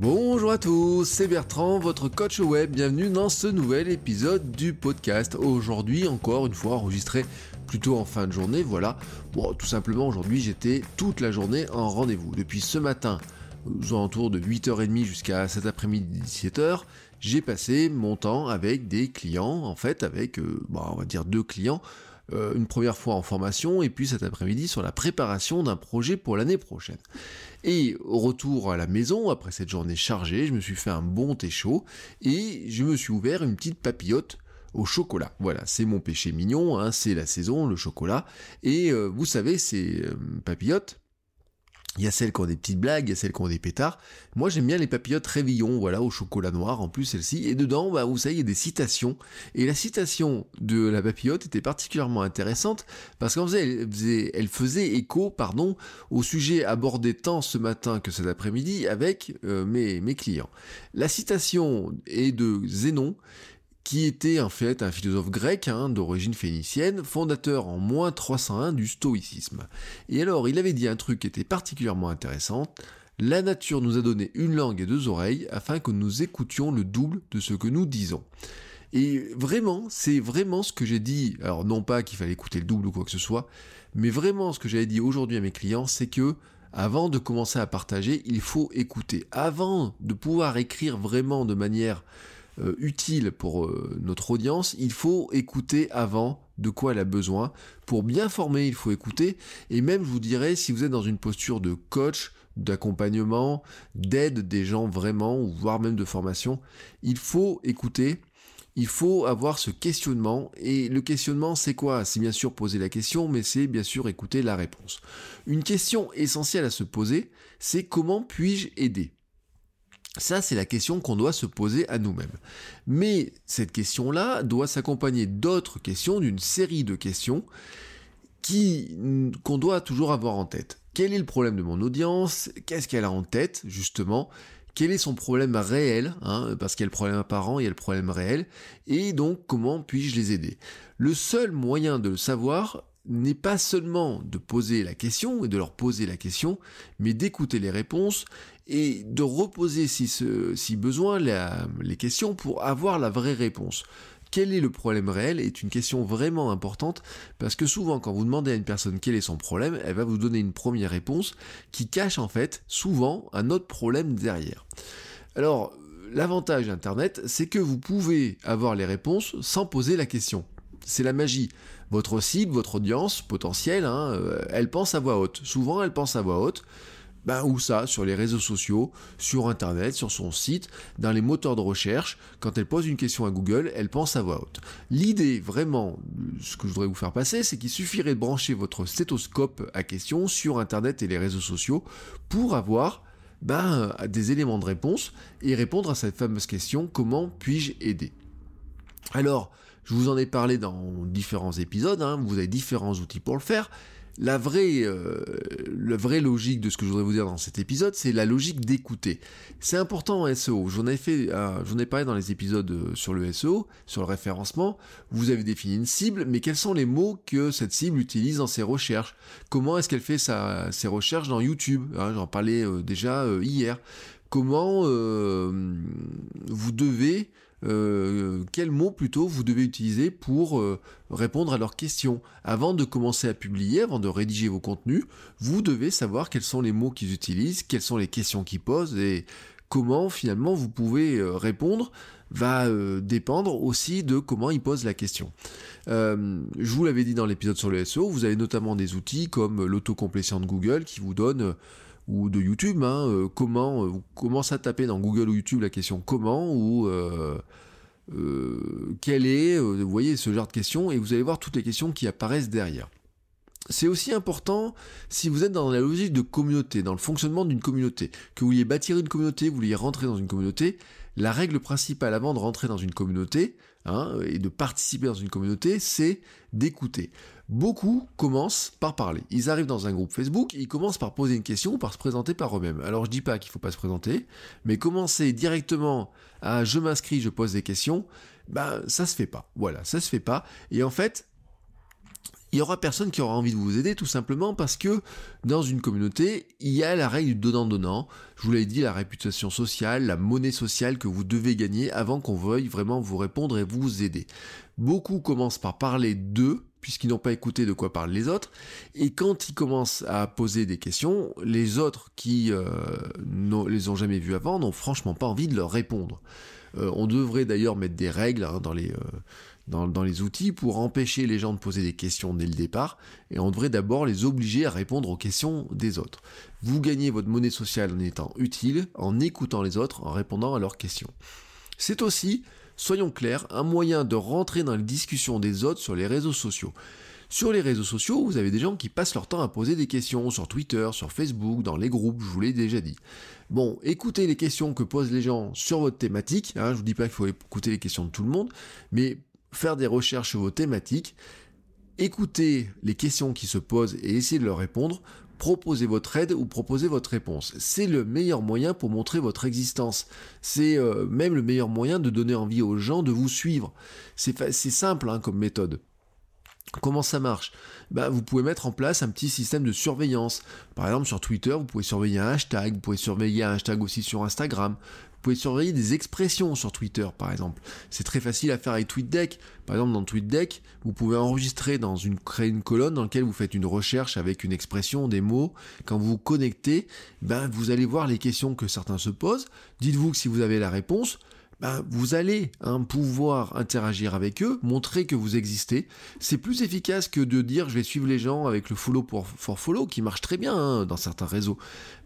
Bonjour à tous, c'est Bertrand, votre coach web. Bienvenue dans ce nouvel épisode du podcast. Aujourd'hui, encore une fois, enregistré plutôt en fin de journée, voilà. Bon, tout simplement, aujourd'hui, j'étais toute la journée en rendez-vous. Depuis ce matin, aux alentours de 8h30 jusqu'à cet après-midi 17h, j'ai passé mon temps avec des clients, en fait, avec, euh, bah, on va dire deux clients, euh, une première fois en formation, et puis cet après-midi sur la préparation d'un projet pour l'année prochaine. Et au retour à la maison, après cette journée chargée, je me suis fait un bon thé chaud, et je me suis ouvert une petite papillote au chocolat. Voilà, c'est mon péché mignon, hein, c'est la saison, le chocolat. Et euh, vous savez, ces euh, papillotes, il y a celles qui ont des petites blagues, il y a celles qui ont des pétards. Moi, j'aime bien les papillotes révillons, voilà, au chocolat noir, en plus celle-ci. Et dedans, bah, vous savez, il y a des citations. Et la citation de la papillote était particulièrement intéressante parce qu'elle faisait, elle faisait écho, pardon, au sujet abordé tant ce matin que cet après-midi avec euh, mes, mes clients. La citation est de Zénon qui était en fait un philosophe grec hein, d'origine phénicienne, fondateur en moins 301 du stoïcisme. Et alors, il avait dit un truc qui était particulièrement intéressant. La nature nous a donné une langue et deux oreilles afin que nous écoutions le double de ce que nous disons. Et vraiment, c'est vraiment ce que j'ai dit. Alors non pas qu'il fallait écouter le double ou quoi que ce soit, mais vraiment ce que j'avais dit aujourd'hui à mes clients, c'est que avant de commencer à partager, il faut écouter. Avant de pouvoir écrire vraiment de manière euh, utile pour euh, notre audience, il faut écouter avant de quoi elle a besoin. Pour bien former, il faut écouter. Et même, je vous dirais, si vous êtes dans une posture de coach, d'accompagnement, d'aide des gens vraiment, ou voire même de formation, il faut écouter. Il faut avoir ce questionnement. Et le questionnement, c'est quoi? C'est bien sûr poser la question, mais c'est bien sûr écouter la réponse. Une question essentielle à se poser, c'est comment puis-je aider? Ça, c'est la question qu'on doit se poser à nous-mêmes. Mais cette question-là doit s'accompagner d'autres questions, d'une série de questions qu'on doit toujours avoir en tête. Quel est le problème de mon audience? Qu'est-ce qu'elle a en tête, justement? Quel est son problème réel, hein, parce qu'il y a le problème apparent, il y a le problème réel, et donc comment puis-je les aider? Le seul moyen de le savoir, n'est pas seulement de poser la question et de leur poser la question, mais d'écouter les réponses et de reposer si, besoin les questions pour avoir la vraie réponse. Quel est le problème réel est une question vraiment importante parce que souvent quand vous demandez à une personne quel est son problème, elle va vous donner une première réponse qui cache en fait souvent un autre problème derrière. Alors l'avantage d'Internet, c'est que vous pouvez avoir les réponses sans poser la question. C'est la magie votre cible, votre audience potentielle, hein, euh, elle pense à voix haute. Souvent, elle pense à voix haute. Ben, où ça Sur les réseaux sociaux, sur Internet, sur son site, dans les moteurs de recherche. Quand elle pose une question à Google, elle pense à voix haute. L'idée, vraiment, ce que je voudrais vous faire passer, c'est qu'il suffirait de brancher votre stéthoscope à question sur Internet et les réseaux sociaux pour avoir ben, des éléments de réponse et répondre à cette fameuse question comment puis-je aider? Alors, je vous en ai parlé dans différents épisodes, hein, vous avez différents outils pour le faire. La vraie, euh, la vraie logique de ce que je voudrais vous dire dans cet épisode, c'est la logique d'écouter. C'est important en SEO. J'en ai fait, euh, j'en ai parlé dans les épisodes euh, sur le SEO, sur le référencement. Vous avez défini une cible, mais quels sont les mots que cette cible utilise dans ses recherches? Comment est-ce qu'elle fait sa, ses recherches dans YouTube? Hein, J'en parlais déjà hier. Comment vous devez euh, quels mots plutôt vous devez utiliser pour euh, répondre à leurs questions? Avant de commencer à publier, avant de rédiger vos contenus, vous devez savoir quels sont les mots qu'ils utilisent, quelles sont les questions qu'ils posent et comment finalement vous pouvez euh, répondre va dépendre aussi de comment ils posent la question. je vous l'avais dit dans l'épisode sur le SEO, vous avez notamment des outils comme l'autocomplétion de Google qui vous donne ou de YouTube, hein, euh, comment, euh, vous commencez à taper dans Google ou YouTube la question comment ou euh, quelle est, vous voyez ce genre de questions et vous allez voir toutes les questions qui apparaissent derrière. C'est aussi important si vous êtes dans la logique de communauté, dans le fonctionnement d'une communauté, que vous vouliez bâtir une communauté, vous vouliez rentrer dans une communauté, la règle principale avant de rentrer dans une communauté hein, et de participer dans une communauté, c'est d'écouter. Beaucoup commencent par parler. Ils arrivent dans un groupe Facebook, ils commencent par poser une question ou par se présenter par eux-mêmes. Alors je dis pas qu'il faut pas se présenter, mais commencer directement à je m'inscris, je pose des questions, ben ça se fait pas. Voilà, ça se fait pas. Et en fait, il y aura personne qui aura envie de vous aider tout simplement parce que dans une communauté, il y a la règle du donnant-donnant. Je vous l'ai dit, la réputation sociale, la monnaie sociale que vous devez gagner avant qu'on veuille vraiment vous répondre et vous aider. Beaucoup commencent par parler d'eux puisqu'ils n'ont pas écouté de quoi parlent les autres. Et quand ils commencent à poser des questions, les autres qui euh, ne les ont jamais vus avant n'ont franchement pas envie de leur répondre. Euh, on devrait d'ailleurs mettre des règles hein, dans les... Euh, dans, les outils pour empêcher les gens de poser des questions dès le départ, et on devrait d'abord les obliger à répondre aux questions des autres. Vous gagnez votre monnaie sociale en étant utile, en écoutant les autres, en répondant à leurs questions. C'est aussi, soyons clairs, un moyen de rentrer dans les discussions des autres sur les réseaux sociaux. Sur les réseaux sociaux, vous avez des gens qui passent leur temps à poser des questions sur Twitter, sur Facebook, dans les groupes, je vous l'ai déjà dit. Bon, écoutez les questions que posent les gens sur votre thématique, hein, je vous dis pas qu'il faut écouter les questions de tout le monde, mais faire des recherches sur vos thématiques, écouter les questions qui se posent et essayer de leur répondre, proposer votre aide ou proposer votre réponse. C'est le meilleur moyen pour montrer votre existence. C'est euh, même le meilleur moyen de donner envie aux gens de vous suivre. C'est simple hein, comme méthode. Comment ça marche? Ben, Vous pouvez mettre en place un petit système de surveillance. Par exemple, sur Twitter, vous pouvez surveiller un hashtag, vous pouvez surveiller un hashtag aussi sur Instagram, pouvez surveiller des expressions sur Twitter, par exemple. C'est très facile à faire avec TweetDeck. Par exemple, dans TweetDeck, vous pouvez enregistrer dans une colonne dans laquelle vous faites une recherche avec une expression, des mots. Quand vous vous connectez, ben, vous allez voir les questions que certains se posent. Dites-vous que si vous avez la réponse, ben, vous allez hein, pouvoir interagir avec eux, montrer que vous existez. C'est plus efficace que de dire je vais suivre les gens avec le follow pour for follow, qui marche très bien hein, dans certains réseaux.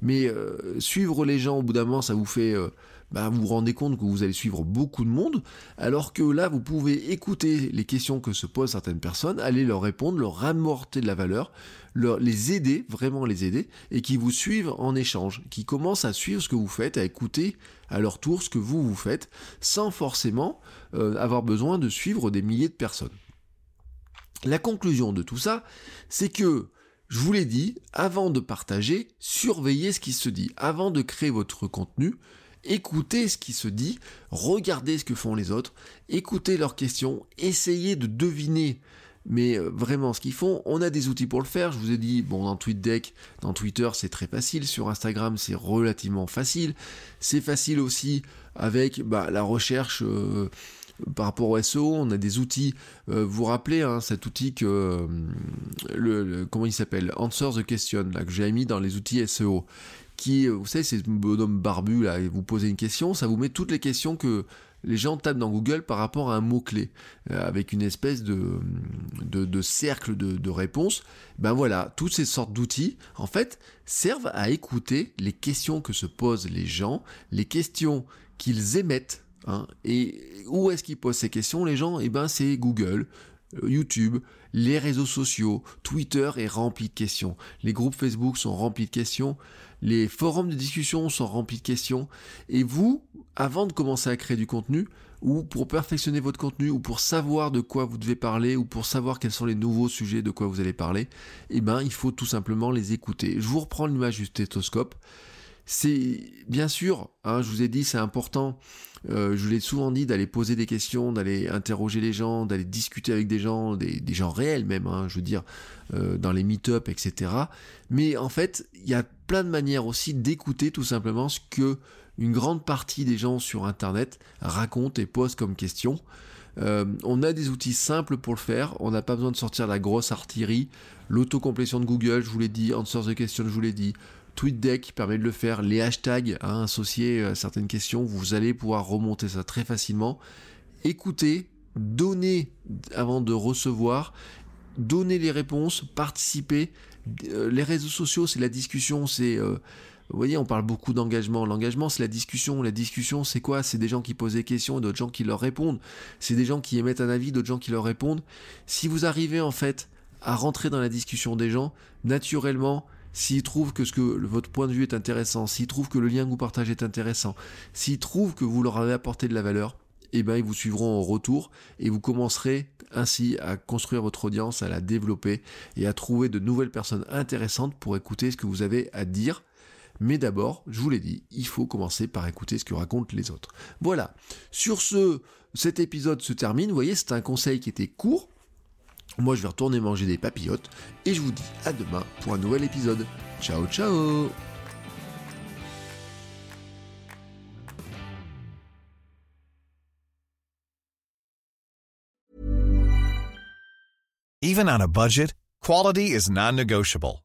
Mais euh, suivre les gens au bout d'un moment, ça vous fait euh, bah, vous vous rendez compte que vous allez suivre beaucoup de monde, alors que là, vous pouvez écouter les questions que se posent certaines personnes, aller leur répondre, leur amorter de la valeur, leur, les aider, vraiment les aider, et qui vous suivent en échange, qui commencent à suivre ce que vous faites, à écouter à leur tour ce que vous vous faites, sans forcément euh, avoir besoin de suivre des milliers de personnes. La conclusion de tout ça, c'est que je vous l'ai dit, avant de partager, surveillez ce qui se dit. Avant de créer votre contenu, écoutez ce qui se dit, regardez ce que font les autres, écoutez leurs questions, essayez de deviner mais euh, vraiment ce qu'ils font, on a des outils pour le faire. Je vous ai dit, bon, dans TweetDeck, dans Twitter, c'est très facile. Sur Instagram, c'est relativement facile. C'est facile aussi avec bah, la recherche euh, par rapport au SEO. On a des outils. Euh, vous vous rappelez hein, cet outil que comment il s'appelle? Answer the Question là que j'ai mis dans les outils SEO qui, vous savez, c'est ce bonhomme barbu là, vous posez une question, ça vous met toutes les questions que les gens tapent dans Google par rapport à un mot-clé, euh, avec une espèce de, de, cercle de, réponses. Ben voilà, toutes ces sortes d'outils, en fait, servent à écouter les questions que se posent les gens, les questions qu'ils émettent. Hein, et où est-ce qu'ils posent ces questions, les gens Eh ben, c'est Google, euh, YouTube, les réseaux sociaux, Twitter est rempli de questions, les groupes Facebook sont remplis de questions, les forums de discussion sont remplis de questions, et vous, avant de commencer à créer du contenu, ou pour perfectionner votre contenu, ou pour savoir de quoi vous devez parler, ou pour savoir quels sont les nouveaux sujets de quoi vous allez parler, eh ben, il faut tout simplement les écouter. Je vous reprends l'image du stéthoscope. C'est bien sûr, hein, je vous ai dit, c'est important euh, je l'ai souvent dit d'aller poser des questions, d'aller interroger les gens, d'aller discuter avec des gens, des, gens réels même, hein, je veux dire, euh, dans les meet-up, etc. Mais en fait, il y a plein de manières aussi d'écouter tout simplement ce que une grande partie des gens sur Internet racontent et posent comme questions. Euh, on a des outils simples pour le faire, on n'a pas besoin de sortir la grosse artillerie. L'autocomplétion de Google, je vous l'ai dit, Answers the Question, je vous l'ai dit. TweetDeck permet de le faire, les hashtags hein, associés à certaines questions, vous allez pouvoir remonter ça très facilement. Écoutez, donnez avant de recevoir, donnez les réponses, participez. Euh, les réseaux sociaux, c'est la discussion, c'est... Euh, vous voyez, on parle beaucoup d'engagement. L'engagement, c'est la discussion. La discussion, c'est quoi? C'est des gens qui posent des questions et d'autres gens qui leur répondent. C'est des gens qui émettent un avis, d'autres gens qui leur répondent. Si vous arrivez en fait à rentrer dans la discussion des gens, naturellement, s'ils trouvent que, votre point de vue est intéressant, s'ils trouvent que le lien que vous partagez est intéressant, s'ils trouvent que vous leur avez apporté de la valeur, eh ben ils vous suivront en retour et vous commencerez ainsi à construire votre audience, à la développer et à trouver de nouvelles personnes intéressantes pour écouter ce que vous avez à dire. Mais d'abord, je vous l'ai dit, il faut commencer par écouter ce que racontent les autres. Voilà. Sur ce, cet épisode se termine. Vous voyez, c'est un conseil qui était court. Moi, je vais retourner manger des papillotes et je vous dis à demain pour un nouvel épisode. Ciao, ciao Even on a budget, quality is non-negotiable.